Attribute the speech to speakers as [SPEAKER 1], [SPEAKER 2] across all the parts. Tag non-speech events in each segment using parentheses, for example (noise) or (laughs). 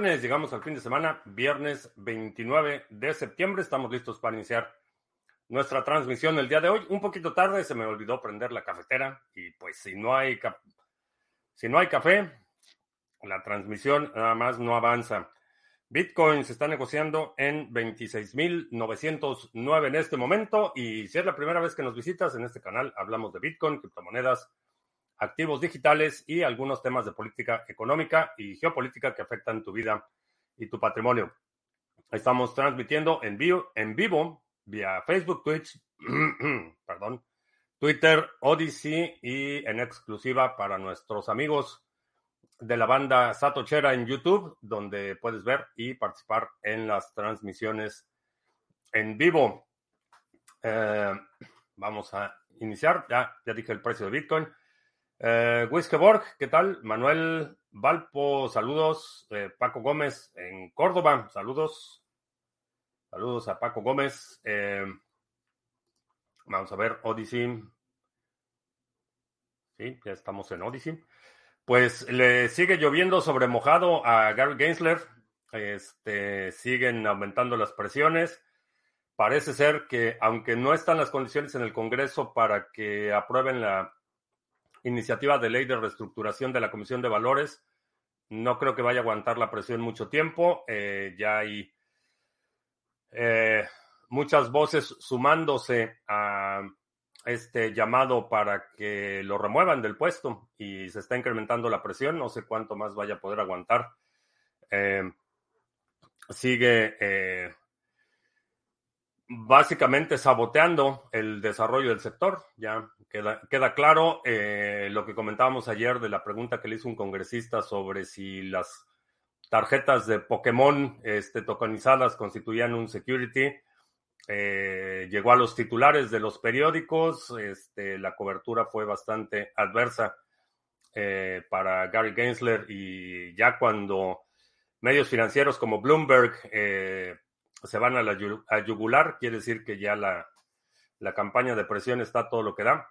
[SPEAKER 1] viernes, llegamos al fin de semana, viernes 29 de septiembre, estamos listos para iniciar nuestra transmisión el día de hoy. Un poquito tarde, se me olvidó prender la cafetera y pues si no hay, si no hay café, la transmisión nada más no avanza. Bitcoin se está negociando en 26.909 en este momento y si es la primera vez que nos visitas en este canal, hablamos de Bitcoin, criptomonedas, activos digitales y algunos temas de política económica y geopolítica que afectan tu vida y tu patrimonio. Estamos transmitiendo en vivo, en vivo vía Facebook, Twitch, (clears throat) perdón, Twitter, Odyssey y en exclusiva para nuestros amigos de la banda Satochera en YouTube, donde puedes ver y participar en las transmisiones en vivo. Eh, vamos a iniciar. Ya, ya dije el precio de Bitcoin. Eh, Wiskeborg, ¿qué tal? Manuel Valpo, saludos. Eh, Paco Gómez en Córdoba, saludos. Saludos a Paco Gómez. Eh, vamos a ver, Odyssey. Sí, ya estamos en Odyssey. Pues le sigue lloviendo sobre mojado a Gary Gensler. Este, siguen aumentando las presiones. Parece ser que, aunque no están las condiciones en el Congreso para que aprueben la iniciativa de ley de reestructuración de la Comisión de Valores, no creo que vaya a aguantar la presión mucho tiempo. Eh, ya hay eh, muchas voces sumándose a este llamado para que lo remuevan del puesto y se está incrementando la presión. No sé cuánto más vaya a poder aguantar. Eh, sigue básicamente saboteando el desarrollo del sector. Ya queda, queda claro eh, lo que comentábamos ayer de la pregunta que le hizo un congresista sobre si las tarjetas de Pokémon este, tokenizadas constituían un security. Eh, llegó a los titulares de los periódicos, este, la cobertura fue bastante adversa eh, para Gary Gensler y ya cuando medios financieros como Bloomberg eh, se van a la a yugular, quiere decir que ya la, la, campaña de presión está todo lo que da.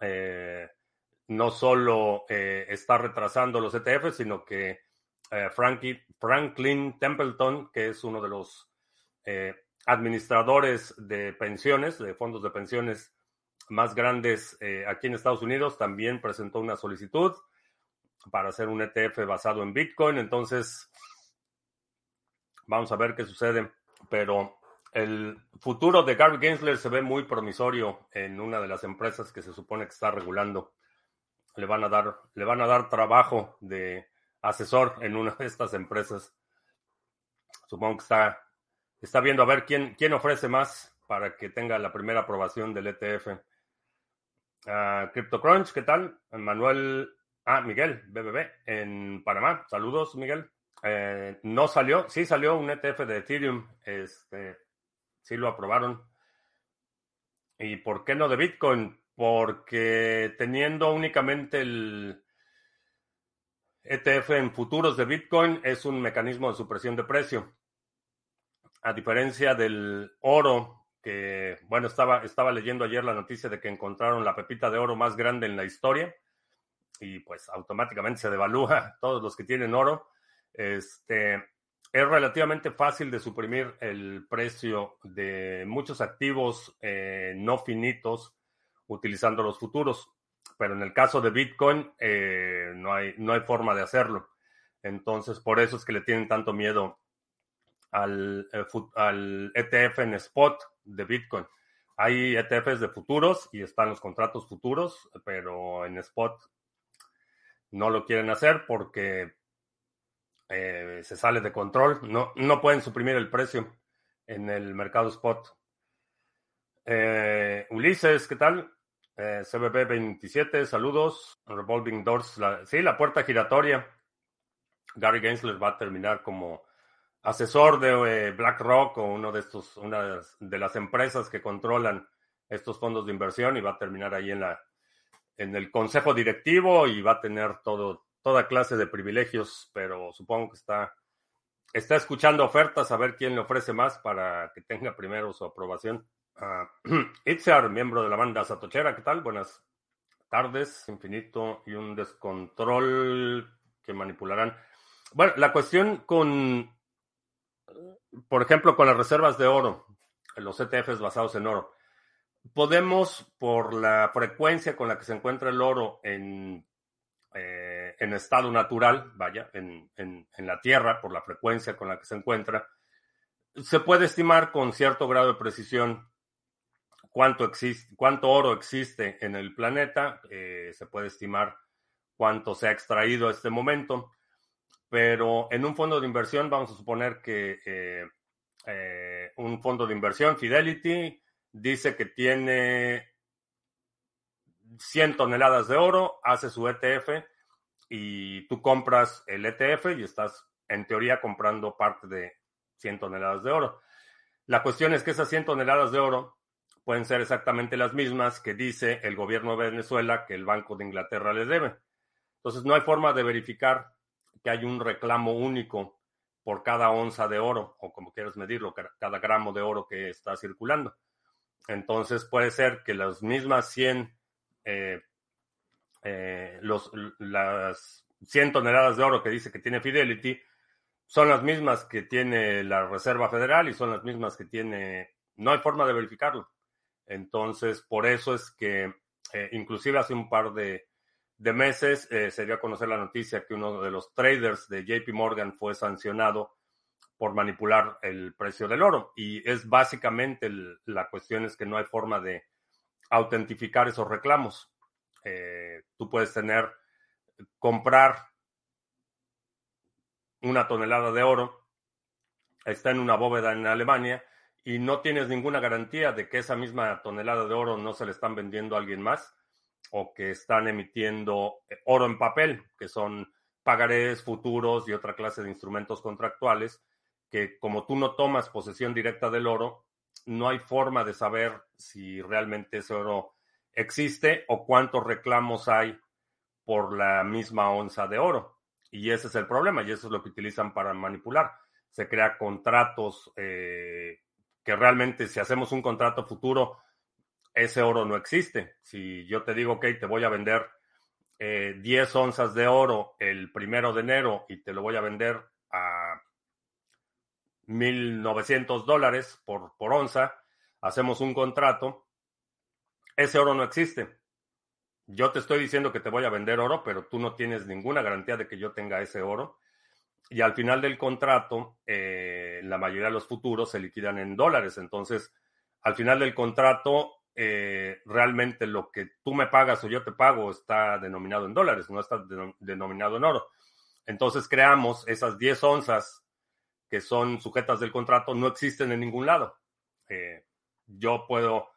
[SPEAKER 1] Eh, no solo eh, está retrasando los ETFs, sino que eh, Frankie, Franklin Templeton, que es uno de los administradores de pensiones, de fondos de pensiones más grandes aquí en Estados Unidos, también presentó una solicitud para hacer un ETF basado en Bitcoin. Entonces, Vamos a ver qué sucede. Pero el futuro de Gary Gensler se ve muy promisorio en una de las empresas que se supone que está regulando. Le van a dar, le van a dar trabajo de asesor en una de estas empresas. Supongo que está, está viendo a ver quién, quién ofrece más para que tenga la primera aprobación del ETF. Uh, ah, CryptoCrunch, ¿qué tal? Manuel, ah, Miguel, BBB, en Panamá. Saludos, Miguel. Eh, no salió, sí salió un ETF de Ethereum, este, sí lo aprobaron. ¿Y por qué no de Bitcoin? Porque teniendo únicamente el ETF en futuros de Bitcoin es un mecanismo de supresión de precio. A diferencia del oro, que, bueno, estaba, estaba leyendo ayer la noticia de que encontraron la pepita de oro más grande en la historia y pues automáticamente se devalúa (laughs) todos los que tienen oro. Este, es relativamente fácil de suprimir el precio de muchos activos eh, no finitos utilizando los futuros, pero en el caso de Bitcoin eh, no, hay, no hay forma de hacerlo. Entonces, por eso es que le tienen tanto miedo al, eh, al ETF en spot de Bitcoin. Hay ETFs de futuros y están los contratos futuros, pero en spot no lo quieren hacer porque eh, se sale de control. No, no pueden suprimir el precio en el mercado spot. Eh, Ulises, ¿qué tal? Eh, CBB 27, saludos. Revolving Doors, sí, la puerta giratoria. Gary Gensler va a terminar como asesor de BlackRock o uno de estos, una de las empresas que controlan estos fondos de inversión y va a terminar ahí en la en el consejo directivo y va a tener todo toda clase de privilegios, pero supongo que está, está escuchando ofertas a ver quién le ofrece más para que tenga primero su aprobación. (clears throat) Uh, Itzar, miembro de la banda Satochera, ¿qué tal? Buenas tardes, infinito y un descontrol que manipularán. Bueno, la cuestión con, por ejemplo, con las reservas de oro, los ETFs basados en oro, podemos, por la frecuencia con la que se encuentra el oro en, eh, en estado natural, vaya, en, en, la Tierra, por la frecuencia con la que se encuentra, se puede estimar con cierto grado de precisión cuánto, existe, cuánto oro existe en el planeta, eh, se puede estimar cuánto se ha extraído a este momento, pero en un fondo de inversión vamos a suponer que eh, eh, un fondo de inversión, Fidelity, dice que tiene 100 toneladas de oro, hace su ETF y tú compras el ETF y estás en teoría comprando parte de 100 toneladas de oro. La cuestión es que esas 100 toneladas de oro pueden ser exactamente las mismas que dice el gobierno de Venezuela que el Banco de Inglaterra le debe. Entonces no hay forma de verificar que hay un reclamo único por cada onza de oro, o como quieras medirlo, cada gramo de oro que está circulando. Entonces puede ser que las mismas 100, eh, eh, los, las 100 toneladas de oro que dice que tiene Fidelity son las mismas que tiene la Reserva Federal y son las mismas que tiene... No hay forma de verificarlo. Entonces, por eso es que eh, inclusive hace un par de, meses eh, se dio a conocer la noticia que uno de los traders de JP Morgan fue sancionado por manipular el precio del oro. Y es básicamente la cuestión es que no hay forma de autentificar esos reclamos. Eh, tú puedes tener, comprar una tonelada de oro, está en una bóveda en Alemania y no tienes ninguna garantía de que esa misma tonelada de oro no se le están vendiendo a alguien más o que están emitiendo eh, oro en papel, que son pagarés futuros y otra clase de instrumentos contractuales, que como tú no tomas posesión directa del oro, no hay forma de saber si realmente ese oro existe o cuántos reclamos hay por la misma onza de oro. Y ese es el problema y eso es lo que utilizan para manipular. Se crea contratos eh, que realmente si hacemos un contrato futuro, ese oro no existe. Si yo te digo, ok, te voy a vender 10 eh, onzas de oro el primero de enero y te lo voy a vender a 1.900 dólares por, por onza, hacemos un contrato, ese oro no existe. Yo te estoy diciendo que te voy a vender oro, pero tú no tienes ninguna garantía de que yo tenga ese oro y al final del contrato, eh, la mayoría de los futuros se liquidan en dólares. Entonces, al final del contrato, eh, realmente lo que tú me pagas o yo te pago está denominado en dólares, no está denominado en oro. Entonces, creamos esas 10 onzas que son sujetas del contrato, no existen en ningún lado. Eh, yo puedo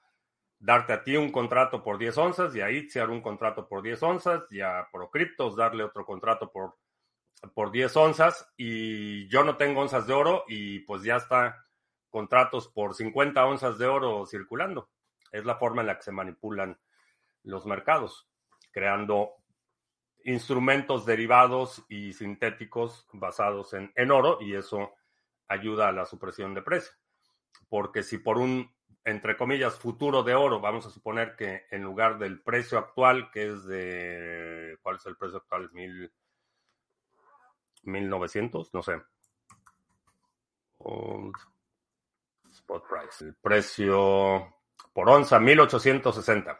[SPEAKER 1] darte a ti un contrato por 10 onzas y a Itziar un contrato por 10 onzas y a Procryptos darle otro contrato por por 10 onzas y yo no tengo onzas de oro y pues ya está contratos por 50 onzas de oro circulando. Es la forma en la que se manipulan los mercados, creando instrumentos derivados y sintéticos basados en, en oro y eso ayuda a la supresión de precio. Porque si por un, entre comillas, futuro de oro, vamos a suponer que en lugar del precio actual, que es de, ¿cuál es el precio actual? Mil 1900, no sé. spot price. El precio por onza, 1860.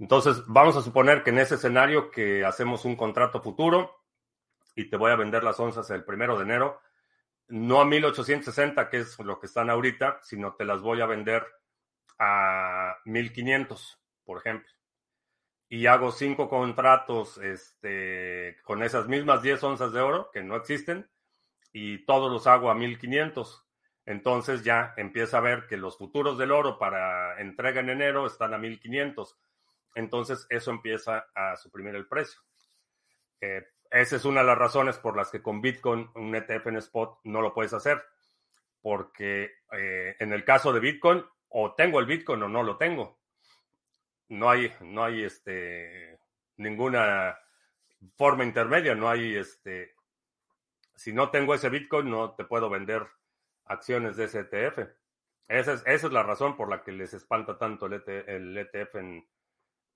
[SPEAKER 1] Entonces, vamos a suponer que en ese escenario que hacemos un contrato futuro y te voy a vender las onzas el primero de enero, no a 1860, que es lo que están ahorita, sino te las voy a vender a 1500, por ejemplo y hago cinco contratos este, con esas mismas 10 onzas de oro que no existen y todos los hago a 1500. Entonces ya empieza a ver que los futuros del oro para entrega en enero están a 1500. Entonces eso empieza a suprimir el precio. Eh, esa es una de las razones por las que con Bitcoin, un ETF en spot, no lo puedes hacer. Porque eh, en el caso de Bitcoin, o tengo el Bitcoin o no lo tengo no hay, no hay este, ninguna forma intermedia, no hay este, si no tengo ese Bitcoin, no te puedo vender acciones de ese ETF. Esa es, esa es la razón por la que les espanta tanto el, ETF e en,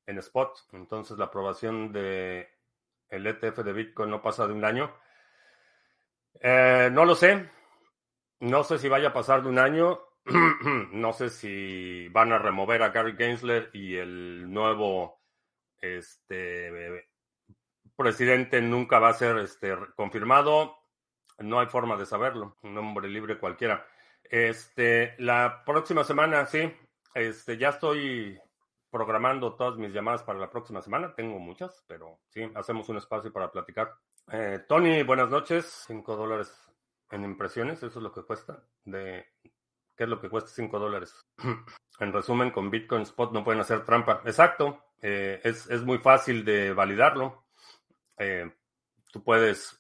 [SPEAKER 1] en spot. Entonces la aprobación de el ETF de Bitcoin no pasa de un año. Eh, no lo sé. No sé si vaya a pasar de un año. (clears throat) no sé si van a remover a Gary Gensler y el nuevo este, presidente nunca va a ser este, confirmado. No hay forma de saberlo. Un hombre libre cualquiera. Este, la próxima semana, sí. Este, ya estoy programando todas mis llamadas para la próxima semana. Tengo muchas, pero sí, hacemos un espacio para platicar. Eh, Tony, buenas noches. Cinco dólares en impresiones, eso es lo que cuesta. De, ¿Qué es lo que cuesta cinco dólares? (clears throat) en resumen, con Bitcoin Spot no pueden hacer trampa. Exacto. Eh, es, es, muy fácil de validarlo. Eh, tú puedes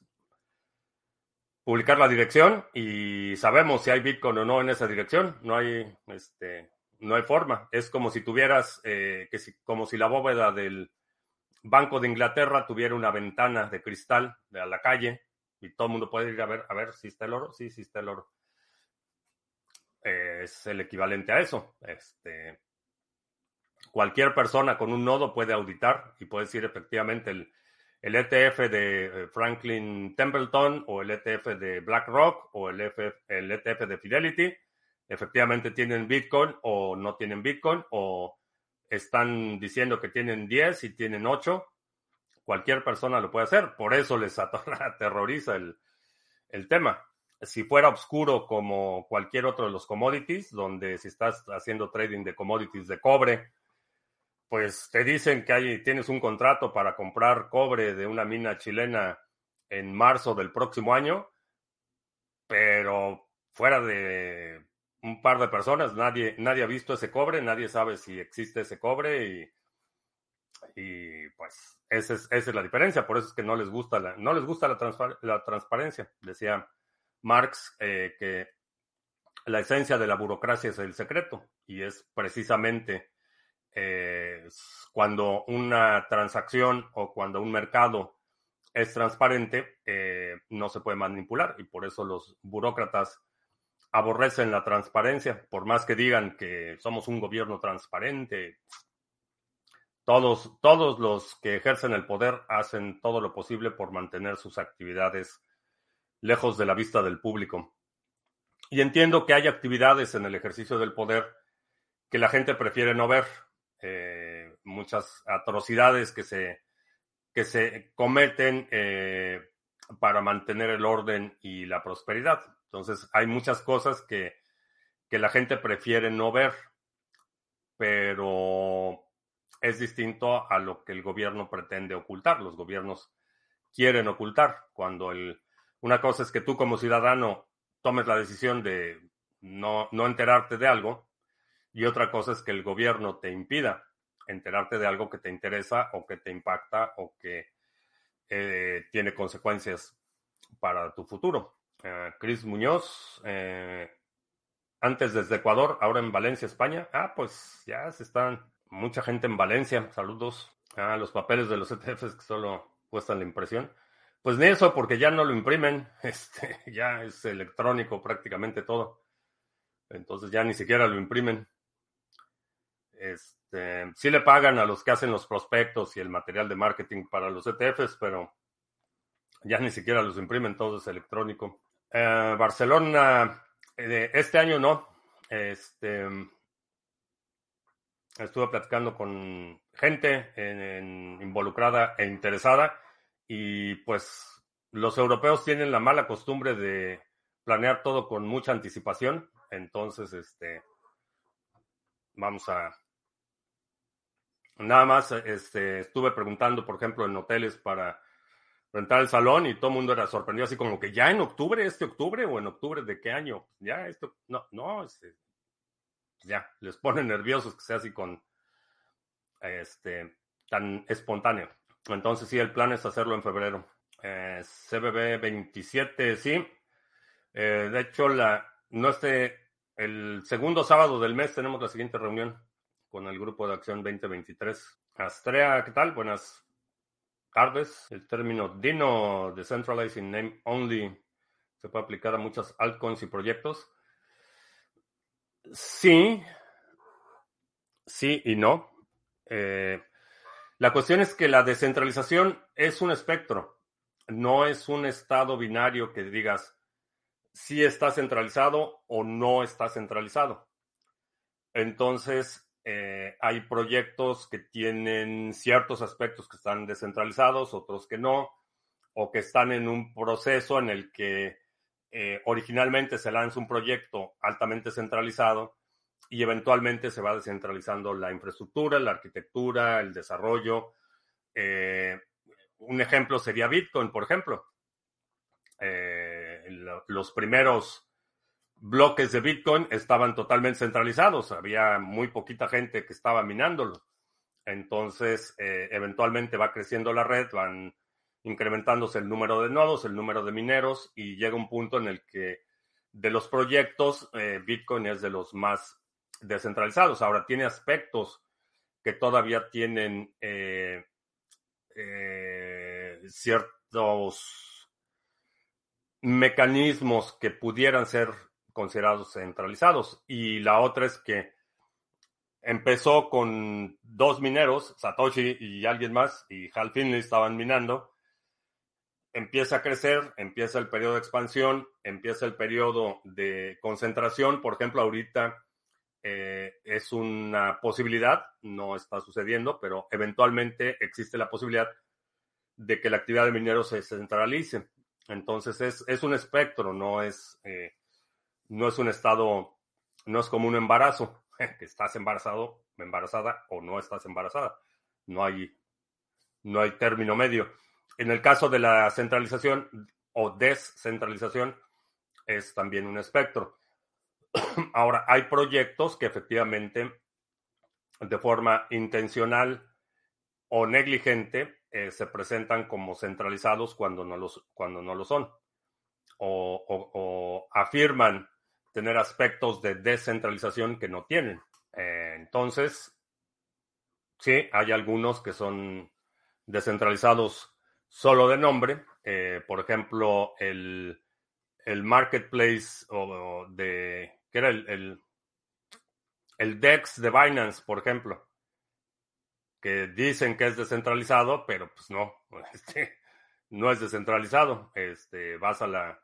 [SPEAKER 1] publicar la dirección y sabemos si hay Bitcoin o no en esa dirección. No hay, este, no hay forma. Es como si tuvieras, eh, que si, como si la bóveda del Banco de Inglaterra tuviera una ventana de cristal a la calle y todo el mundo puede ir a ver, a ver si está el oro. Sí, sí está el oro. Es el equivalente a eso. Este, cualquier persona con un nodo puede auditar y puede decir efectivamente el, el ETF de eh, Franklin Templeton o el ETF de BlackRock o el, el ETF de Fidelity efectivamente tienen Bitcoin o no tienen Bitcoin o están diciendo que tienen 10 y tienen 8. Cualquier persona lo puede hacer. Por eso les (laughs) aterroriza el, el tema. Si fuera oscuro como cualquier otro de los commodities, donde si estás haciendo trading de commodities de cobre, pues te dicen que tienes un contrato para comprar cobre de una mina chilena en marzo del próximo año, pero fuera de un par de personas, nadie, nadie ha visto ese cobre, nadie sabe si existe ese cobre y, y pues esa es, esa es, la diferencia, por eso es que no les gusta la, no les gusta la, la transparencia. Decía Marx eh, que la esencia de la burocracia es el secreto y es precisamente eh, cuando una transacción o cuando un mercado es transparente, eh, no se puede manipular y por eso los burócratas aborrecen la transparencia, por más que digan que somos un gobierno transparente. Todos, todos los que ejercen el poder hacen todo lo posible por mantener sus actividades lejos de la vista del público. Y entiendo que hay actividades en el ejercicio del poder que la gente prefiere no ver. Eh, muchas atrocidades que se, que se cometen eh, para mantener el orden y la prosperidad. Entonces, hay muchas cosas que, que la gente prefiere no ver, pero es distinto a lo que el gobierno pretende ocultar. Los gobiernos quieren ocultar. Cuando el, una cosa es que tú como ciudadano tomes la decisión de no, no enterarte de algo y otra cosa es que el gobierno te impida enterarte de algo que te interesa o que te impacta o que eh, tiene consecuencias para tu futuro. Uh, Chris Muñoz, eh, antes desde Ecuador, ahora en Valencia, España. Ah, pues ya se están mucha gente en Valencia. Saludos. a los papeles de los (laughs) ETFs que solo cuestan la impresión. Pues ni eso, porque ya no lo imprimen. (laughs) Este, ya es electrónico prácticamente todo. Entonces ya ni siquiera lo imprimen. Este, sí le pagan a los que hacen los prospectos y el material de marketing para los ETFs, pero ya ni siquiera los imprimen, todo es electrónico. Eh, Barcelona, eh, este año no. Este, estuve platicando con gente involucrada e interesada y pues los europeos tienen la mala costumbre de planear todo con mucha anticipación. Entonces, este, vamos a... Nada más, este, estuve preguntando, por ejemplo, en hoteles para rentar el salón y todo el mundo era sorprendido, así como que ya en octubre, este octubre o en octubre de qué año, ya esto, no, no, este, ya, les pone nerviosos que sea así con, este, tan espontáneo. Entonces sí, el plan es hacerlo en febrero. Eh, CBB 27, sí. Eh, de hecho, la, no este, el segundo sábado del mes tenemos la siguiente reunión con el grupo de acción 2023. Astrea, ¿qué tal? Buenas tardes. El término Dino Decentralizing Name Only se puede aplicar a muchas altcoins y proyectos. Sí, sí y no. Eh, la cuestión es que la descentralización es un espectro. no es un estado binario que digas si está centralizado o no está centralizado. Entonces, eh, hay proyectos que tienen ciertos aspectos que están descentralizados, otros que no, o que están en un proceso en el que eh, originalmente se lanza un proyecto altamente centralizado y eventualmente se va descentralizando la infraestructura, la arquitectura, el desarrollo. Eh, un ejemplo sería Bitcoin, por ejemplo. los primeros bloques de Bitcoin estaban totalmente centralizados, había muy poquita gente que estaba minándolo. Entonces, eh, eventualmente va creciendo la red, van incrementándose el número de nodos, el número de mineros y llega un punto en el que de los proyectos, eh, Bitcoin es de los más descentralizados. Ahora, tiene aspectos que todavía tienen eh, ciertos mecanismos que pudieran ser considerados centralizados. Y la otra es que empezó con dos mineros, Satoshi y alguien más, y Hal Finley estaban minando. Empieza a crecer, empieza el periodo de expansión, empieza el periodo de concentración. Por ejemplo, ahorita eh, es una posibilidad, no está sucediendo, pero eventualmente existe la posibilidad de que la actividad de mineros se centralice. Entonces es, es un espectro, no es eh, no es un estado, no es como un embarazo, (laughs) que estás embarazado, embarazada o no estás embarazada. No hay, no hay término medio. En el caso de la centralización o descentralización, es también un espectro. (clears throat) Ahora, hay proyectos que efectivamente, de forma intencional o negligente, eh, se presentan como centralizados cuando no, los, cuando no lo son. o afirman tener aspectos de descentralización que no tienen. Eh, entonces, sí, hay algunos que son descentralizados solo de nombre. Eh, por ejemplo, el, el marketplace o, de, que era el, el, el, DEX de Binance, por ejemplo, que dicen que es descentralizado, pero pues no, (laughs) este, no es descentralizado. Este, vas a la,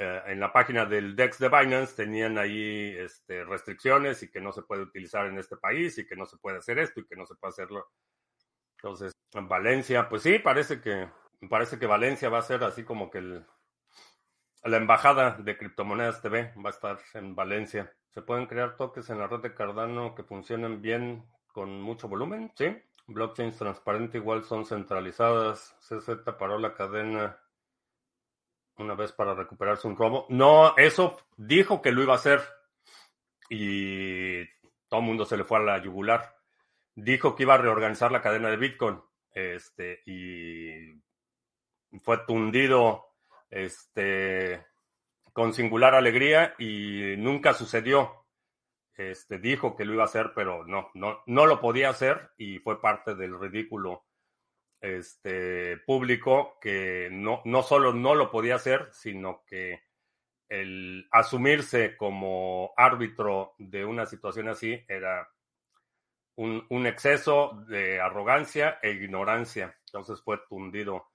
[SPEAKER 1] eh, en la página del DEX de Binance tenían ahí este, restricciones y que no se puede utilizar en este país y que no se puede hacer esto y que no se puede hacerlo. Entonces, en Valencia, pues sí, parece que, parece que Valencia va a ser así como que la embajada de criptomonedas TV va a estar en Valencia. ¿Se pueden crear toques en la red de Cardano que funcionen bien con mucho volumen? Sí. Blockchains transparentes igual son centralizadas. CZ paró la cadena una vez para recuperarse un robo. No, eso dijo que lo iba a hacer y todo el mundo se le fue a la yugular. Dijo que iba a reorganizar la cadena de Bitcoin este, y fue tundido este, con singular alegría y nunca sucedió. Este, dijo que lo iba a hacer, pero no, no, no lo podía hacer y fue parte del ridículo este, público que no, no solo no lo podía hacer, sino que el asumirse como árbitro de una situación así era un, un, exceso de arrogancia e ignorancia. Entonces fue tundido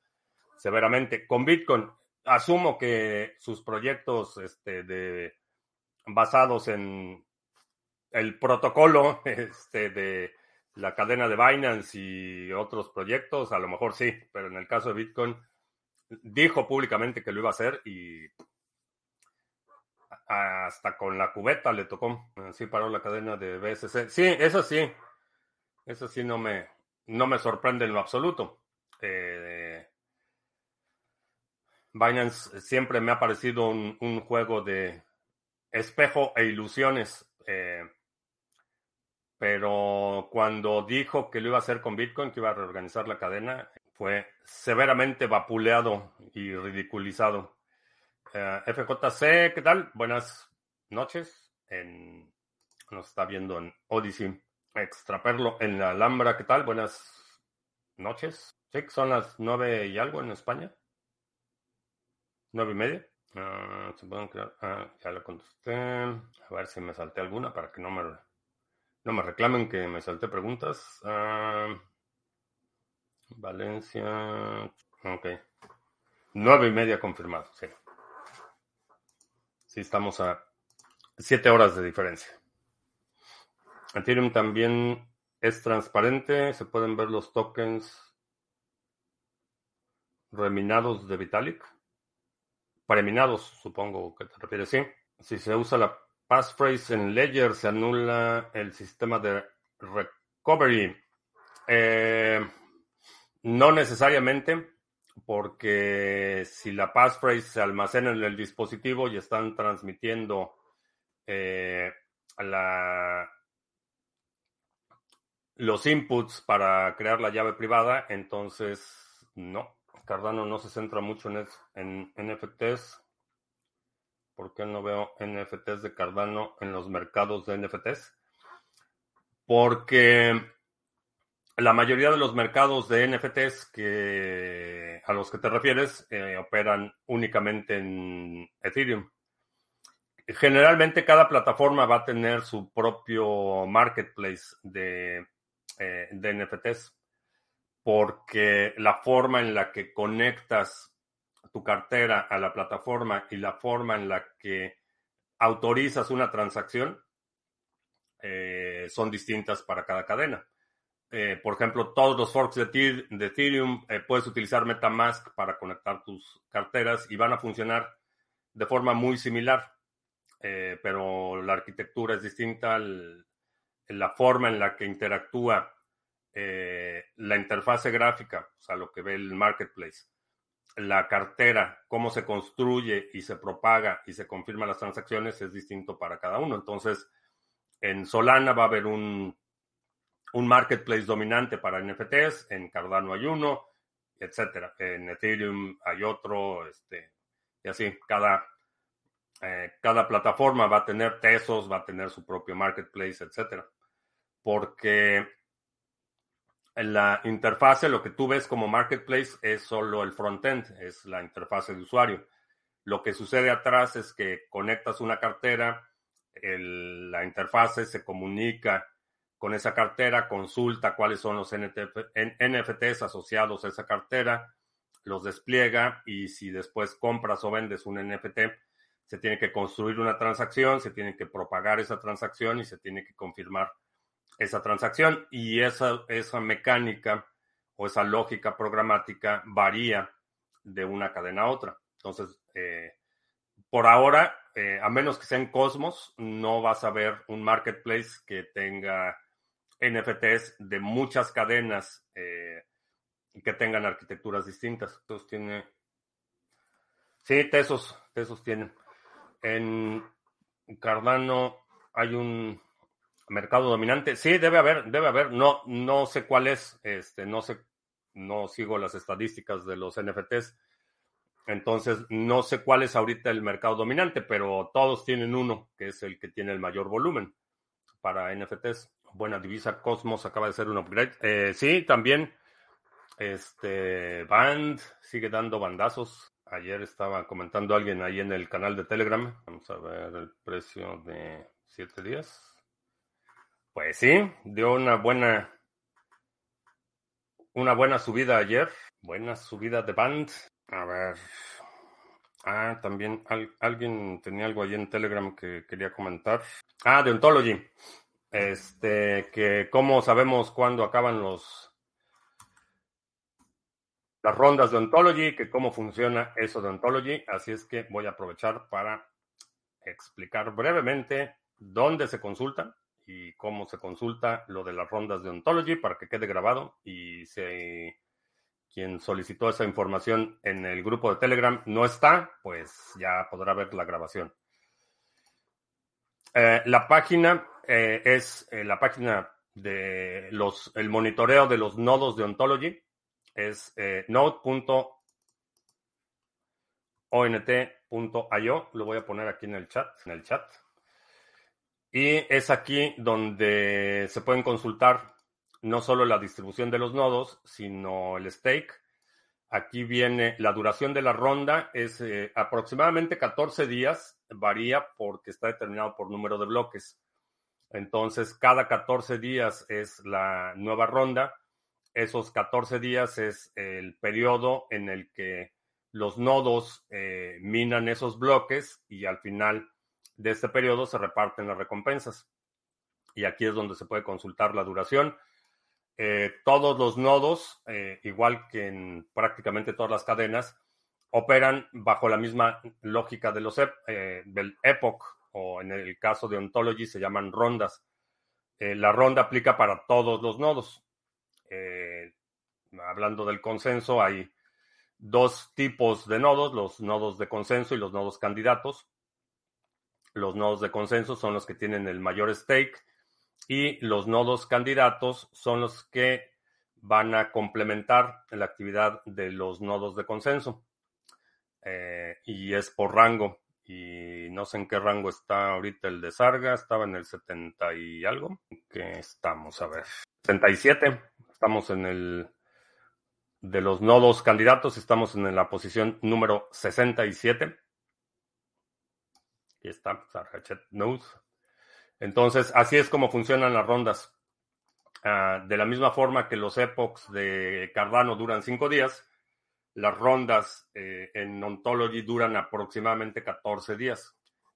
[SPEAKER 1] severamente. Con Bitcoin, asumo que sus proyectos este, de, basados en el protocolo (laughs) este, de la cadena de Binance y otros proyectos, a lo mejor sí, pero en el caso de Bitcoin, dijo públicamente que lo iba a hacer y hasta con la cubeta le tocó. Así paró la cadena de BSC. Sí, eso sí. Eso sí no me, no me sorprende en lo absoluto. Eh, Binance siempre me ha parecido un, juego de espejo e ilusiones. Eh, pero cuando dijo que lo iba a hacer con Bitcoin, que iba a reorganizar la cadena, fue severamente vapuleado y ridiculizado. Eh, FJC, ¿qué tal? Buenas noches. nos está viendo en Odyssey. Extraperlo en la Alhambra, ¿qué tal? Buenas noches. Sí, son las nueve y algo en España. Nueve y media. Ah, ¿se pueden crear? Ah, ya lo contesté. A ver si me salté alguna para que no me no me reclamen que me salté preguntas. Ah, Valencia. Ok. Nueve y media confirmado, sí. Sí, estamos a siete horas de diferencia. Ethereum también es transparente, se pueden ver los tokens reminados de Vitalik. Preminados, supongo que te refieres, sí. Si se usa la passphrase en Ledger, se anula el sistema de recovery. Eh, no necesariamente, porque si la passphrase se almacena en el dispositivo y están transmitiendo eh, la, los inputs para crear la llave privada, entonces no. Cardano no se centra mucho en, en NFTs. ¿Por qué no veo NFTs de Cardano en los mercados de NFTs? Porque la mayoría de los mercados de NFTs que, a los que te refieres eh, operan únicamente en Ethereum. Generalmente cada plataforma va a tener su propio marketplace de, eh, de NFTs porque la forma en la que conectas tu cartera a la plataforma y la forma en la que autorizas una transacción eh, son distintas para cada cadena. Eh, por ejemplo, todos los forks de, Ethereum eh, puedes utilizar MetaMask para conectar tus carteras y van a funcionar de forma muy similar, pero la arquitectura es distinta, la forma en la que interactúa la interfase gráfica, o sea, lo que ve el marketplace, la cartera, cómo se construye y se propaga y se confirma las transacciones es distinto para cada uno. Entonces, en Solana va a haber un, un marketplace dominante para NFTs, en Cardano hay uno, etcétera. En Ethereum hay otro, este, y así, cada, eh, cada plataforma va a tener Tesos, va a tener su propio marketplace, etcétera. Porque la interfase, lo que tú ves como marketplace es solo el frontend, es la interfase de usuario. Lo que sucede atrás es que conectas una cartera, la interfase se comunica con esa cartera, consulta cuáles son los NFTs asociados a esa cartera, los despliega y si después compras o vendes un NFT, se tiene que construir una transacción, se tiene que propagar esa transacción y se tiene que confirmar esa transacción y esa, esa mecánica o esa lógica programática varía de una cadena a otra. Entonces, eh, por ahora, eh, a menos que sea en Cosmos, no vas a ver un marketplace que tenga NFTs de muchas cadenas eh, que tengan arquitecturas distintas. Entonces tiene... Sí, Tesos, Tesos tienen. En Cardano hay un mercado dominante. Sí, debe haber, debe haber. No, no sé cuál es. Este, no sé, no sigo las estadísticas de los NFTs. Entonces, no sé cuál es ahorita el mercado dominante, pero todos tienen uno, que es el que tiene el mayor volumen para NFTs. Buena divisa, Cosmos acaba de ser un upgrade. Eh, sí, también. Este Band sigue dando bandazos. Ayer estaba comentando alguien ahí en el canal de Telegram. Vamos a ver el precio de 7 días. Pues sí, dio una buena una buena subida ayer, buena subida de band. A ver. Ah, también alguien tenía algo ahí en Telegram que quería comentar. Ah, de Ontology. Este, que cómo sabemos cuándo acaban los las rondas de Ontology, que cómo funciona eso de Ontology. Así es que voy a aprovechar para explicar brevemente dónde se consulta y cómo se consulta lo de las rondas de Ontology para que quede grabado y si quien solicitó esa información en el grupo de Telegram no está, pues ya podrá ver la grabación. Eh, la página eh, es eh, la página de los, el monitoreo de los nodos de Ontology. Es node.ont.io. Lo voy a poner aquí en el chat, en el chat. Y es aquí donde se pueden consultar no solo la distribución de los nodos, sino el stake. Aquí viene la duración de la ronda, es eh, aproximadamente 14 días, varía porque está determinado por número de bloques. Entonces, cada 14 días es la nueva ronda. Esos 14 días es el periodo en el que los nodos eh, minan esos bloques y al final de este periodo se reparten las recompensas. Y aquí es donde se puede consultar la duración. Eh, todos los nodos, eh, igual que en prácticamente todas las cadenas, operan bajo la misma lógica de los del epoch o en el caso de ontology se llaman rondas. la ronda aplica para todos los nodos. hablando del consenso, hay dos tipos de nodos, los nodos de consenso y los nodos candidatos. Los nodos de consenso son los que tienen el mayor stake y los nodos candidatos son los que van a complementar la actividad de los nodos de consenso. Eh, y es por rango. Y no sé en qué rango está ahorita el de Sarga. Estaba en el 70 y algo. Que estamos, a ver. 77. Estamos en el de los nodos candidatos, estamos en la posición número 67. Aquí está, Sargachet Node. Entonces, así es como funcionan las rondas. Ah, de la misma forma que los epochs de Cardano duran cinco días, las rondas eh, en Ontology duran aproximadamente 14 días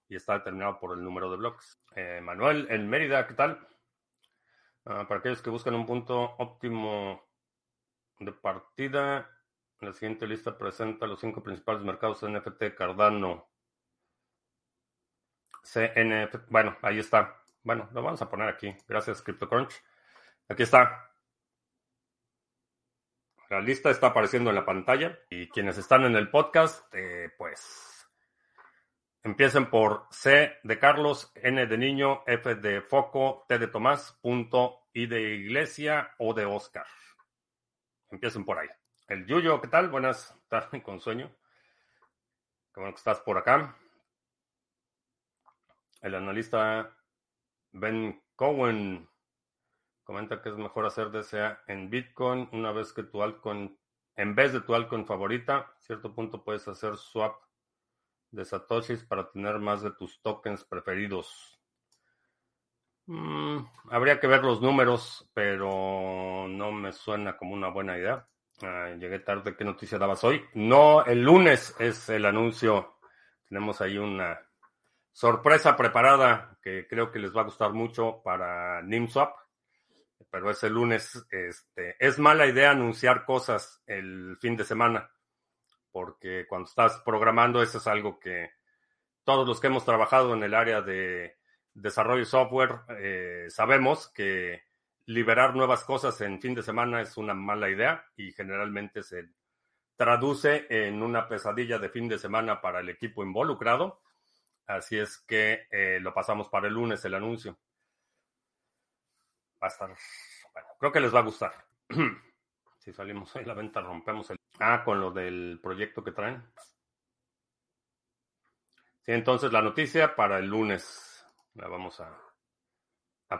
[SPEAKER 1] y está determinado por el número de bloques. Eh, Manuel, en Mérida, ¿qué tal? Ah, para aquellos que buscan un punto óptimo de partida. La siguiente lista presenta los cinco principales mercados NFT Cardano. CNF. Bueno, ahí está. Bueno, lo vamos a poner aquí. Gracias, CryptoCrunch. Aquí está. La lista está apareciendo en la pantalla. Y quienes están en el podcast, eh, pues empiecen por C de Carlos, N de niño, F de foco, T de Tomás, punto, I de iglesia o de Oscar. Empiecen por ahí. El Yuyo, ¿qué tal? Buenas tardes (laughs) con sueño. Qué bueno que estás por acá. El analista Ben Cohen comenta que es mejor hacer DCA en Bitcoin una vez que tu altcoin, en vez de tu altcoin favorita, cierto punto puedes hacer swap de satoshis para tener más de tus tokens preferidos. Mm, habría que ver los números, pero no me suena como una buena idea. Llegué tarde, ¿qué noticia dabas hoy? No, el lunes es el anuncio. Tenemos ahí una sorpresa preparada que creo que les va a gustar mucho para NIMSWAP, pero es el lunes. Este, es mala idea anunciar cosas el fin de semana, porque cuando estás programando, eso es algo que todos los que hemos trabajado en el área de desarrollo de software, eh, sabemos que liberar nuevas cosas en fin de semana es una mala idea y generalmente se traduce en una pesadilla de fin de semana para el equipo involucrado. Así es que eh, lo pasamos para el lunes el anuncio. Va a estar, bueno, creo que les va a gustar. (clears throat) si salimos hoy a la venta, rompemos el... Ah, con lo del proyecto que traen. Sí, entonces la noticia para el lunes. La vamos a,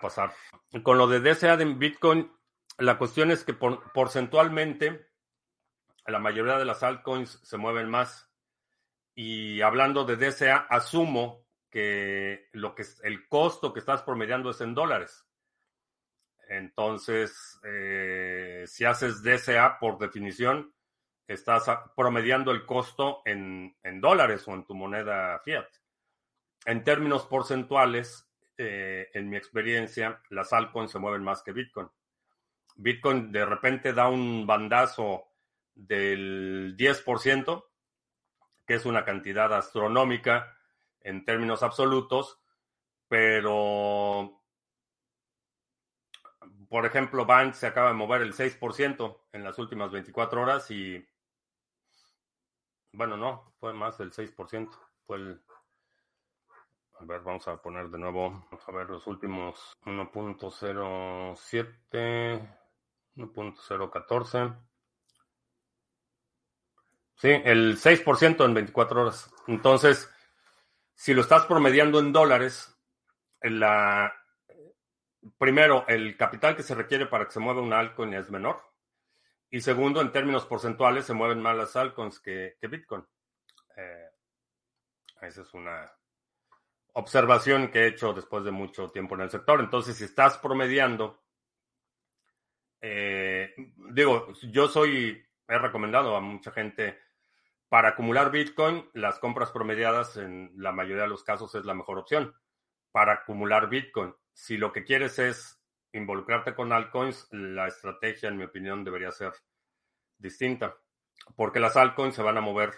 [SPEAKER 1] pasar. Con lo de DCA de Bitcoin, la cuestión es que porcentualmente la mayoría de las altcoins se mueven más. Y hablando de DCA, asumo que lo que es el costo que estás promediando es en dólares. Entonces, eh, si haces DCA, por definición, estás promediando el costo en, en dólares o en tu moneda fiat en términos porcentuales, eh, en mi experiencia, las altcoins se mueven más que Bitcoin. Bitcoin de repente da un bandazo del 10%, que es una cantidad astronómica en términos absolutos, pero, por ejemplo, Bank se acaba de mover el 6% en las últimas 24 horas y, bueno, no, fue más del 6%, fue el a ver, vamos a poner de nuevo, vamos a ver los últimos 1.07, 1.014. Sí, el 6% en 24 horas. Entonces, si lo estás promediando en dólares, la, primero, el capital que se requiere para que se mueva una altcoin es menor. Y segundo, en términos porcentuales, se mueven más las altcoins que, Bitcoin. Eh, esa es una, observación que he hecho después de mucho tiempo en el sector. Entonces, si estás promediando, eh, digo, yo soy, he recomendado a mucha gente para acumular Bitcoin, las compras promediadas en la mayoría de los casos es la mejor opción. Para acumular Bitcoin, si lo que quieres es involucrarte con altcoins, la estrategia, en mi opinión, debería ser distinta. Porque las altcoins se van a mover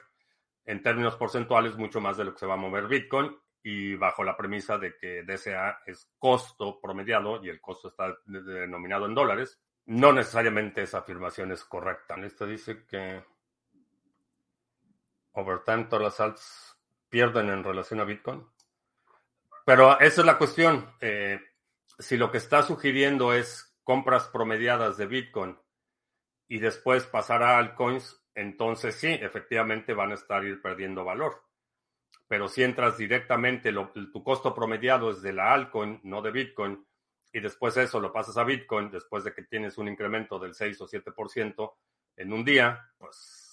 [SPEAKER 1] en términos porcentuales mucho más de lo que se va a mover Bitcoin y bajo la premisa de que DCA es costo promediado y el costo está denominado en dólares. No necesariamente esa afirmación es correcta. Esto dice que over time todas las alts pierden en relación a Bitcoin. Pero esa es la cuestión. Eh, si lo que está sugiriendo es compras promediadas de Bitcoin y después pasar a altcoins, entonces sí, efectivamente van a estar ir perdiendo valor. Pero si entras directamente, tu costo promediado es de la altcoin, no de Bitcoin, y después eso lo pasas a Bitcoin, después de que tienes un incremento del 6 o 7% en un día, pues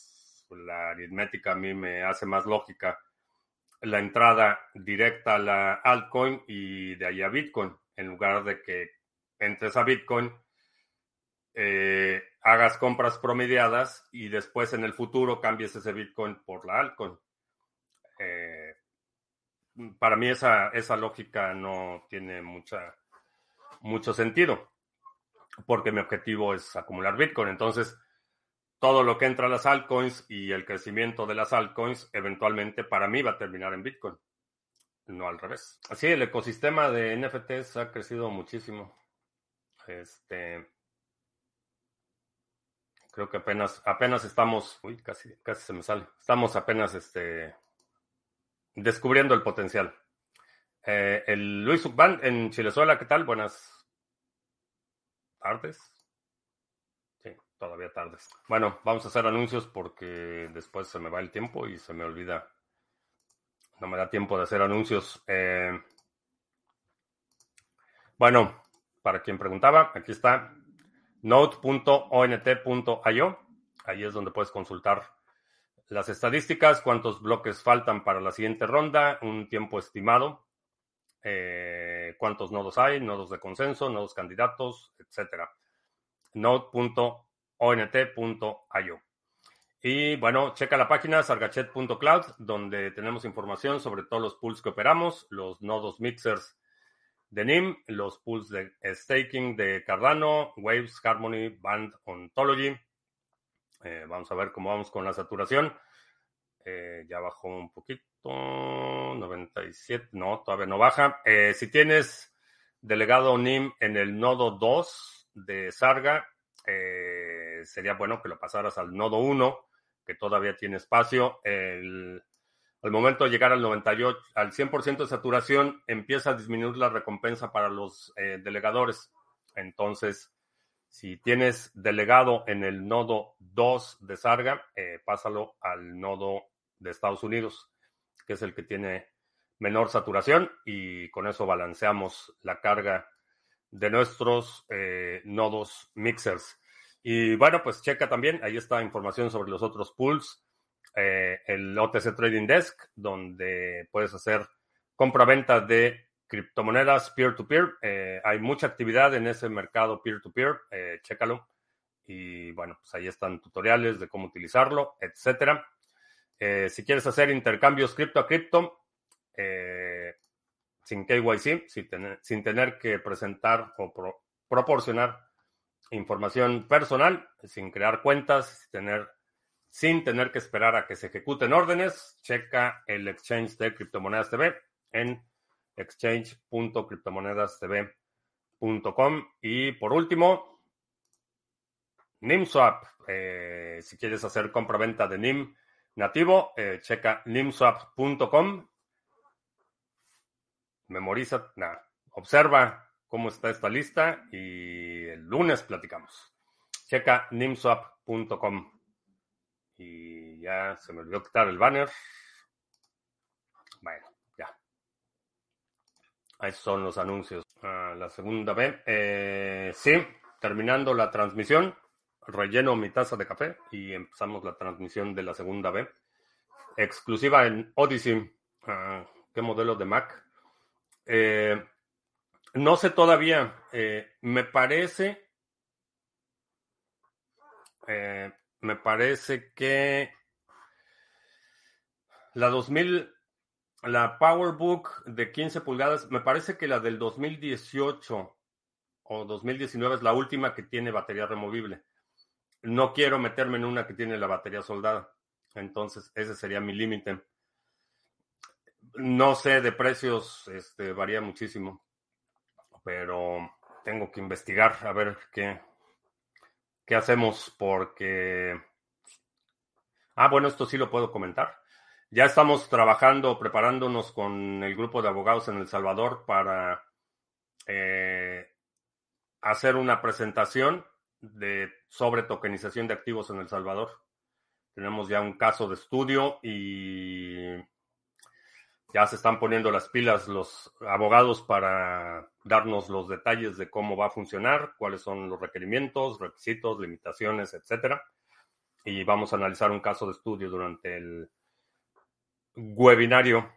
[SPEAKER 1] la aritmética a mí me hace más lógica la entrada directa a la altcoin y de ahí a Bitcoin, en lugar de que entres a Bitcoin, eh, hagas compras promediadas y después en el futuro cambies ese Bitcoin por la altcoin. Eh, para mí esa, esa lógica no tiene mucha mucho sentido, porque mi objetivo es acumular Bitcoin. Entonces, todo lo que entra a las altcoins y el crecimiento de las altcoins, eventualmente para mí va a terminar en Bitcoin, no al revés. Así, el ecosistema de NFTs ha crecido muchísimo. Este, creo que apenas, apenas estamos, uy, casi, casi se me sale. Estamos apenas, este, descubriendo el potencial. Eh, el Luis Subban en Chilezuela, ¿qué tal? Buenas tardes. Todavía tardes. Bueno, vamos a hacer anuncios porque después se me va el tiempo y se me olvida. No me da tiempo de hacer anuncios. Eh, bueno, para quien preguntaba, aquí está node.ont.io. Ahí es donde puedes consultar las estadísticas, cuántos bloques faltan para la siguiente ronda, un tiempo estimado eh, cuántos nodos hay, nodos de consenso, nodos candidatos, etcétera. Node.ont.io. Y bueno, checa la página sargachet.cloud, donde tenemos información sobre todos los pools que operamos, los nodos mixers de NIM, los pools de staking de Cardano, Waves, Harmony, Band, Ontology. Eh, vamos a ver cómo vamos con la saturación. Eh, ya bajó un poquito. 97, no, todavía no baja. Eh, si tienes delegado NIM en el nodo 2 de Sarga, eh, sería bueno que lo pasaras al nodo 1, que todavía tiene espacio. al momento de llegar al 98, al 100% de saturación, empieza a disminuir la recompensa para los eh, delegadores. Entonces, si tienes delegado en el nodo 2 de Sarga, pásalo al nodo de Estados Unidos que es el que tiene menor saturación y con eso balanceamos la carga de nuestros eh, nodos mixers. Y bueno, pues checa también, ahí está información sobre los otros pools, eh, el OTC Trading Desk, donde puedes hacer compra-venta de criptomonedas peer-to-peer. Eh, hay mucha actividad en ese mercado peer-to-peer, chécalo. Y bueno, pues ahí están tutoriales de cómo utilizarlo, etcétera. Eh, si quieres hacer intercambios cripto a cripto, eh, sin KYC, sin tener, sin tener, que presentar o proporcionar información personal, sin crear cuentas, sin tener, que esperar a que se ejecuten órdenes, checa el exchange de criptomonedas TV en exchange.criptomonedastv.com. Y por último, NIMSwap. Eh, si quieres hacer compra-venta de NIM, nativo, eh, checa nimswap.com. Memoriza, nada, observa cómo está esta lista y el lunes platicamos. Checa nimswap.com. Y ya se me olvidó quitar el banner. Bueno, ya. Ahí son los anuncios. Ah, la segunda B. Eh, sí, terminando la transmisión relleno mi taza de café y empezamos la transmisión de la segunda B. Exclusiva en Odyssey. Ah, ¿Qué modelo de Mac? Eh, no sé todavía. Eh, me parece. Eh, me parece que La 2000, la PowerBook de 15 pulgadas, me parece que la del 2018 o 2019 es la última que tiene batería removible. No quiero meterme en una que tiene la batería soldada. Entonces, ese sería mi límite. No sé de precios, este, varía muchísimo, pero tengo que investigar a ver qué, qué hacemos porque... Ah, bueno, esto sí lo puedo comentar. Ya estamos trabajando, preparándonos con el grupo de abogados en El Salvador para eh, hacer una presentación de, sobre tokenización de activos en El Salvador. Tenemos ya un caso de estudio y ya se están poniendo las pilas los abogados para darnos los detalles de cómo va a funcionar, cuáles son los requerimientos, requisitos, limitaciones, etcétera. Y vamos a analizar un caso de estudio durante el webinario.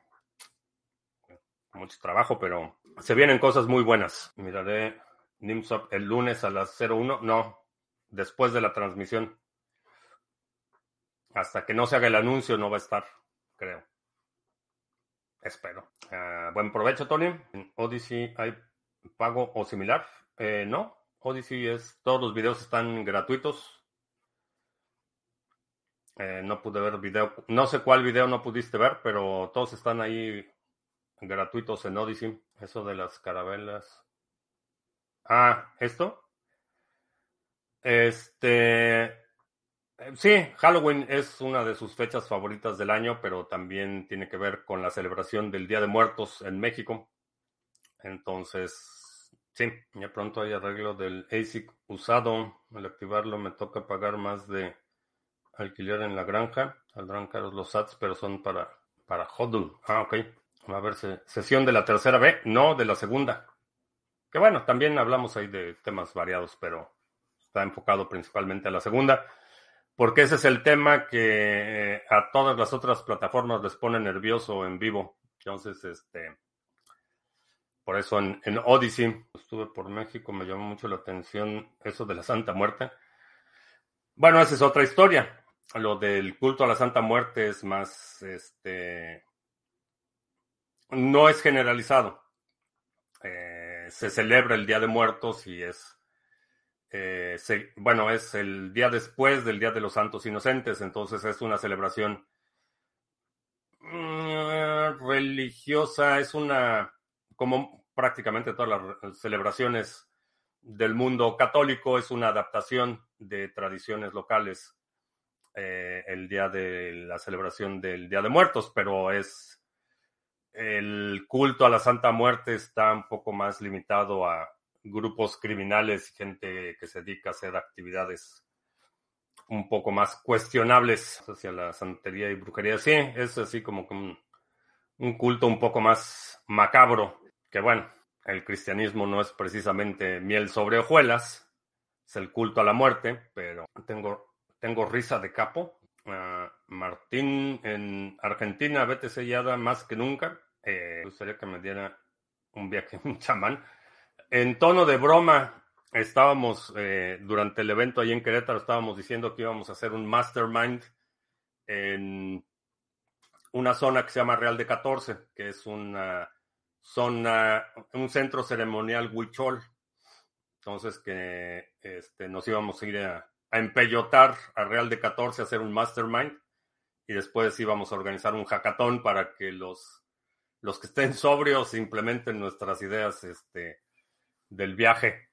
[SPEAKER 1] Mucho trabajo, pero se vienen cosas muy buenas. Miraré NIMSOP el lunes a las 01. No, después de la transmisión. Hasta que no se haga el anuncio no va a estar, creo. Espero. Ah, buen provecho, Tony. En Odyssey hay pago o similar. Eh, no, Odyssey es, todos los videos están gratuitos. Eh, no pude ver video. No sé cuál video no pudiste ver, pero todos están ahí gratuitos en Odyssey. Eso de las carabelas. Ah, ¿esto? Este. Sí, Halloween es una de sus fechas favoritas del año, pero también tiene que ver con la celebración del Día de Muertos en México. Entonces, sí, ya pronto hay arreglo del ASIC usado. Al activarlo me toca pagar más de alquiler en la granja. Saldrán caros los sats, pero son para, para HODL. Ah, ok. Va a verse sesión de la tercera B, no de la segunda. Que bueno, también hablamos ahí de temas variados, pero está enfocado principalmente a la segunda, porque ese es el tema que eh, a todas las otras plataformas les pone nervioso en vivo. Entonces, este, por eso en, Odyssey, estuve por México, me llamó mucho la atención eso de la Santa Muerte. Bueno, esa es otra historia lo del culto a la Santa Muerte es más, este, no es generalizado. Eh, se celebra el Día de Muertos y es, eh, bueno, es el día después del Día de los Santos Inocentes, entonces es una celebración mm, religiosa, es una, como prácticamente todas las celebraciones del mundo católico, es una adaptación de tradiciones locales eh, el día de la celebración del Día de Muertos, pero es el culto a la Santa Muerte está un poco más limitado a grupos criminales y gente que se dedica a hacer actividades un poco más cuestionables hacia la santería y brujería. Sí, es así como un, un culto un poco más macabro, que bueno, el cristianismo no es precisamente miel sobre hojuelas, es el culto a la muerte, pero tengo tengo risa de capo. Ah, Martín en Argentina, vete sellada más que nunca. Eh, me gustaría que me diera un viaje (laughs) un chamán. En tono de broma, estábamos eh, durante el evento ahí en Querétaro, estábamos diciendo que íbamos a hacer un mastermind en una zona que se llama Real de 14, que es una zona, un centro ceremonial huichol. Entonces que este, nos íbamos a ir a, a empellotar a Real de 14 a hacer un mastermind y después íbamos a organizar un hackathon para que los, los que estén sobrios implementen nuestras ideas este, del viaje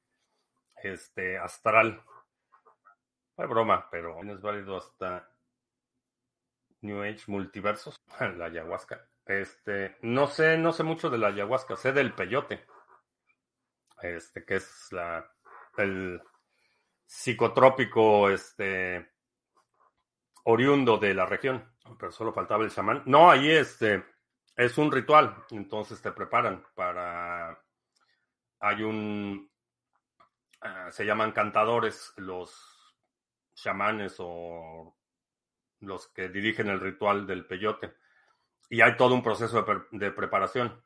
[SPEAKER 1] este, astral. Fue broma, pero es válido hasta New Age multiversos, (laughs) la ayahuasca. Este, no sé, no sé mucho de la ayahuasca, sé del peyote. Este, que es la el psicotrópico este, oriundo de la región, pero solo faltaba el chamán. No, ahí este, es un ritual, entonces te preparan para... Hay un... Ah, se llaman cantadores los chamanes o los que dirigen el ritual del peyote. Y hay todo un proceso de, preparación.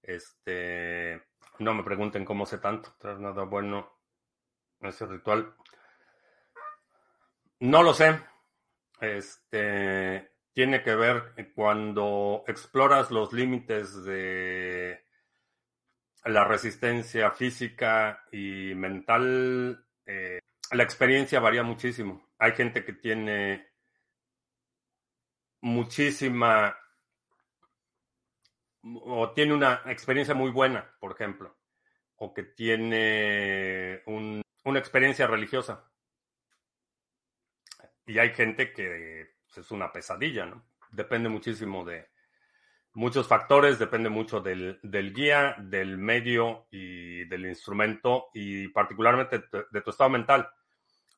[SPEAKER 1] Este, no me pregunten cómo sé tanto, tras nada bueno ese ritual. No lo sé. Este, tiene que ver cuando exploras los límites de la resistencia física y mental, eh, la experiencia varía muchísimo. Hay gente que tiene muchísima o tiene una experiencia muy buena, por ejemplo, o que tiene una experiencia religiosa. Y hay gente que es una pesadilla, ¿no? Depende muchísimo de muchos factores, depende mucho del, guía, del medio y del instrumento y particularmente de, tu estado mental.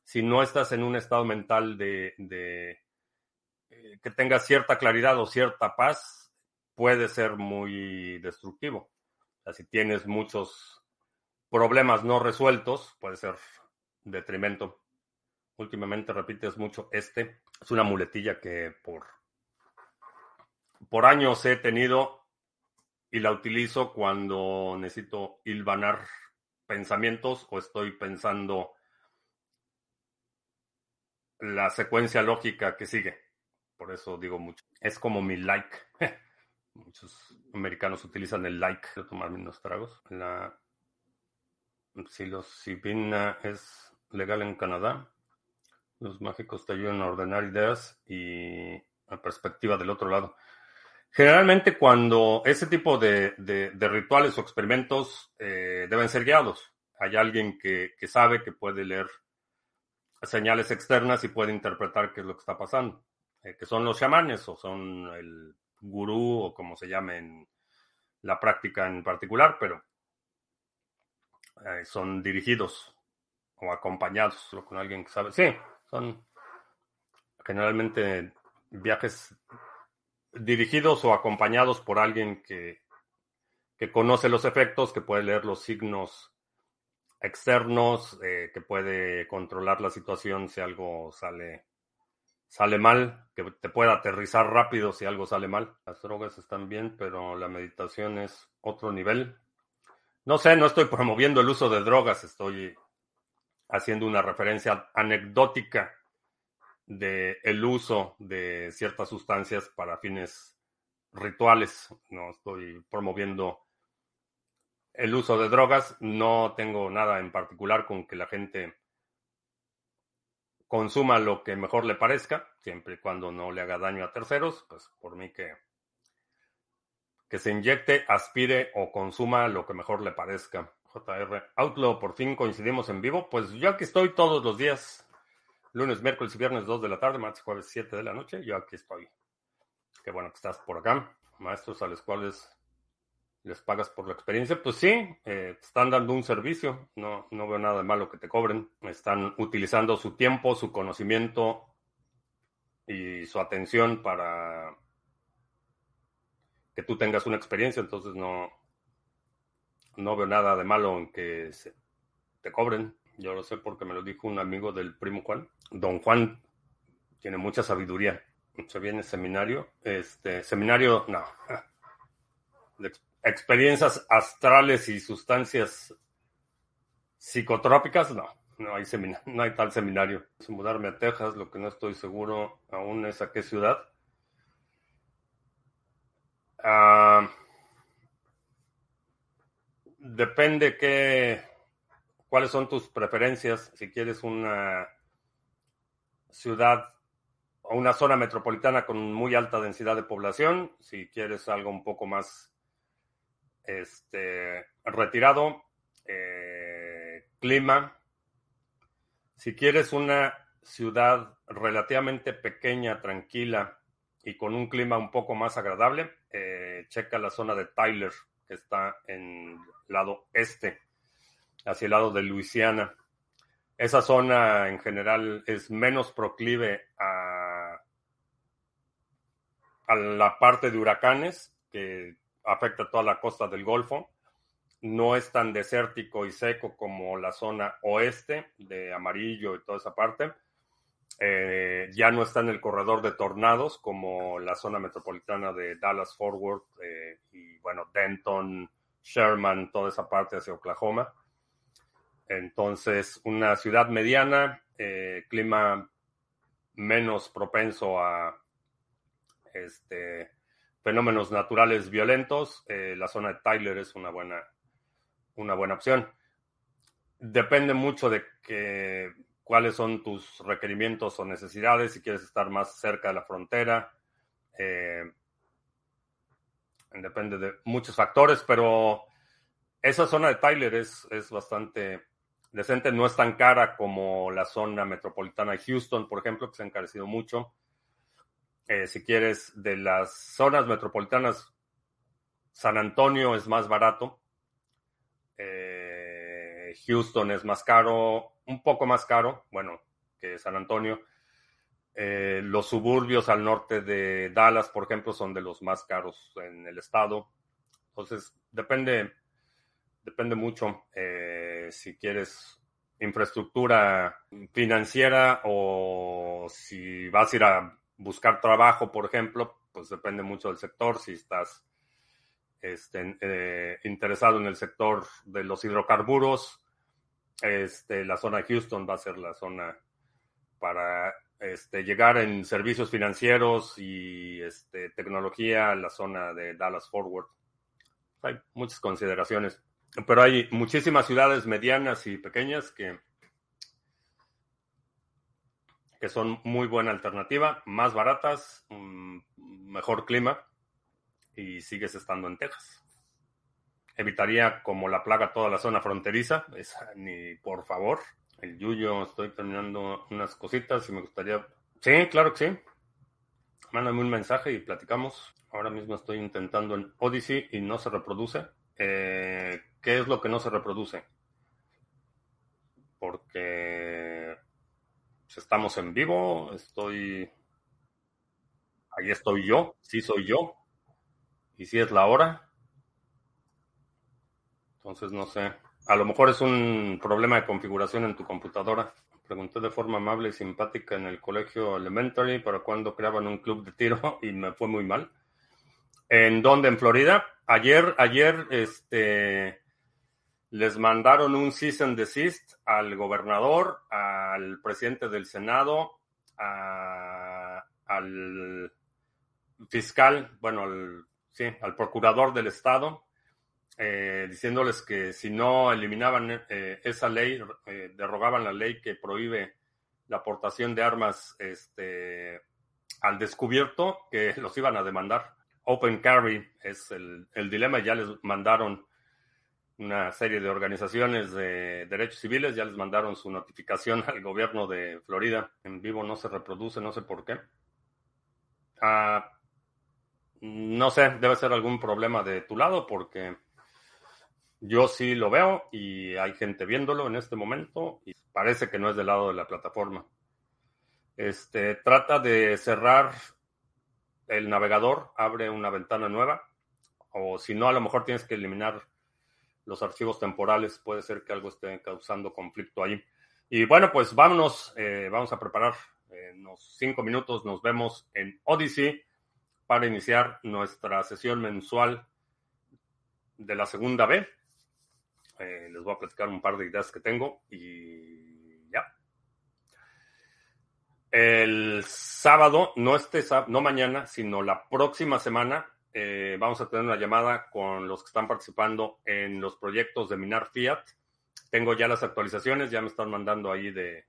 [SPEAKER 1] Si no estás en un estado mental de, de eh, que tengas cierta claridad o cierta paz, puede ser muy destructivo. O sea, si tienes muchos problemas no resueltos, puede ser detrimento. Últimamente repites mucho este. Es una muletilla que por, por años he tenido y la utilizo cuando necesito hilvanar pensamientos o estoy pensando la secuencia lógica que sigue. Por eso digo mucho. Es como mi like. (laughs) Muchos americanos utilizan el like de tomar menos tragos. La psilocibina es legal en Canadá. Los mágicos te ayudan a ordenar ideas y a perspectiva del otro lado. Generalmente cuando ese tipo de, rituales o experimentos eh, deben ser guiados. Hay alguien que, sabe que puede leer señales externas y puede interpretar qué es lo que está pasando. Eh, que son los chamanes o son el gurú o como se llame en la práctica en particular, pero eh, son dirigidos o acompañados con alguien que sabe. Sí, son generalmente viajes dirigidos o acompañados por alguien que, que conoce los efectos, que puede leer los signos externos, eh, que puede controlar la situación si algo sale sale mal, que te pueda aterrizar rápido si algo sale mal. Las drogas están bien, pero la meditación es otro nivel. No sé, no estoy promoviendo el uso de drogas, estoy haciendo una referencia anecdótica de uso de ciertas sustancias para fines rituales. No estoy promoviendo el uso de drogas, no tengo nada en particular con que la gente consuma lo que mejor le parezca, siempre y cuando no le haga daño a terceros, pues por mí que, que se inyecte, aspire o consuma lo que mejor le parezca. JR Outlaw, por fin coincidimos en vivo. Pues yo aquí estoy todos los días, lunes, miércoles y viernes 2 de la tarde, martes, jueves 7 de la noche. Yo aquí estoy. Qué bueno que estás por acá. Maestros a los cuales les pagas por la experiencia, pues sí, eh, están dando un servicio, no, no veo nada de malo que te cobren, están utilizando su tiempo, su conocimiento y su atención para que tú tengas una experiencia, entonces no, no veo nada de malo en que te cobren. Yo lo sé porque me lo dijo un amigo del primo Juan. Don Juan tiene mucha sabiduría. Se viene seminario. Este, seminario, no. Experiencias astrales y sustancias psicotrópicas, no, no hay, no hay tal seminario. Es mudarme a Texas, lo que no estoy seguro aún es a qué ciudad. Ah, depende qué, cuáles son tus preferencias. Si quieres una ciudad o una zona metropolitana con muy alta densidad de población, si quieres algo un poco más este, retirado, eh, clima. Si quieres una ciudad relativamente pequeña, tranquila y con un clima un poco más agradable, eh, checa la zona de Tyler, que está en lado este, hacia el lado de Luisiana. Esa zona en general es menos proclive a, la parte de huracanes, que afecta toda la costa del Golfo. No es tan desértico y seco como la zona oeste de Amarillo y toda esa parte. Eh, ya no está en el corredor de tornados como la zona metropolitana de Dallas Forward eh, y bueno, Denton, Sherman, toda esa parte hacia Oklahoma. Entonces, una ciudad mediana, eh, clima menos propenso a este, fenómenos naturales violentos, eh, la zona de Tyler es una buena, una buena opción. Depende mucho de que, cuáles son tus requerimientos o necesidades, si quieres estar más cerca de la frontera. Eh, depende de muchos factores, pero esa zona de Tyler es, es bastante decente, no es tan cara como la zona metropolitana de Houston, por ejemplo, que se ha encarecido mucho. Eh, si quieres, de las zonas metropolitanas, San Antonio es más barato. Eh, Houston es más caro, un poco más caro, bueno, que San Antonio. Eh, los suburbios al norte de Dallas, por ejemplo, son de los más caros en el estado. Entonces, depende, depende mucho si quieres infraestructura financiera o si vas a ir a buscar trabajo, por ejemplo, pues depende mucho del sector. Si estás este, eh, interesado en el sector de los hidrocarburos, este, la zona de Houston va a ser la zona para este, llegar en servicios financieros y este, tecnología la zona de Dallas Forward. Hay muchas consideraciones, pero hay muchísimas ciudades medianas y pequeñas que que son muy buena alternativa, más baratas, mm, mejor clima y sigues estando en Texas. Evitaría como la plaga toda la zona fronteriza, ni por favor. El Yuyo, estoy terminando unas cositas y me gustaría... Sí, claro que sí. Mándame un mensaje y platicamos. Ahora mismo estoy intentando en Odyssey y no se reproduce. Eh, ¿Qué es lo que no se reproduce? Porque estamos en vivo, estoy... Ahí estoy yo, sí soy yo. Y si es la hora. Entonces no sé. A lo mejor es un problema de configuración en tu computadora. Pregunté de forma amable y simpática en el colegio elementary para cuando creaban un club de tiro (laughs) y me fue muy mal. ¿En dónde? ¿En Florida? Ayer, ayer, este, les mandaron un cease and desist al gobernador, al presidente del Senado, al fiscal, bueno, al, sí, al procurador del Estado, eh, diciéndoles que si no eliminaban eh, esa ley, eh, derogaban la ley que prohíbe la aportación de armas este, al descubierto, que (laughs) los iban a demandar. Open carry es el dilema, ya les mandaron una serie de organizaciones de derechos civiles ya les mandaron su notificación (laughs) al gobierno de Florida. En vivo no se reproduce, no sé por qué. Ah, no sé, debe ser algún problema de tu lado porque yo sí lo veo y hay gente viéndolo en este momento y parece que no es del lado de la plataforma. Este trata de cerrar el navegador, abre una ventana nueva o si no a lo mejor tienes que eliminar los archivos temporales, puede ser que algo esté causando conflicto ahí. Y bueno, pues vámonos, eh, vamos a preparar en unos cinco minutos, nos vemos en Odyssey para iniciar nuestra sesión mensual de la segunda B. Eh, les voy a platicar un par de ideas que tengo y ya. El sábado, no este no mañana, sino la próxima semana, eh, vamos a tener una llamada con los que están participando en los proyectos de Minar Fiat. Tengo ya las actualizaciones, ya me están mandando ahí de,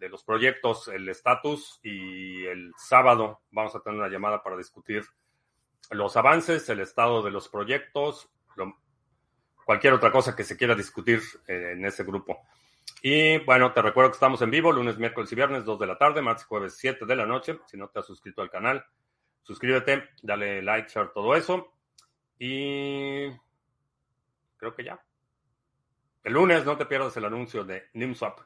[SPEAKER 1] los proyectos el estatus y el sábado vamos a tener una llamada para discutir los avances, el estado de los proyectos, cualquier otra cosa que se quiera discutir eh, en ese grupo. Y bueno, te recuerdo que estamos en vivo lunes, miércoles y viernes, 2 de la tarde, martes, jueves, 7 de la noche. Si no te has suscrito al canal, suscríbete, dale like, share, todo eso. Y creo que ya. El lunes no te pierdas el anuncio de NIMSWAP.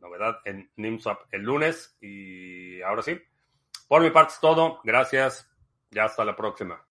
[SPEAKER 1] Novedad en NIMSWAP el lunes. Y ahora sí. Por mi parte es todo. Gracias. Ya hasta la próxima.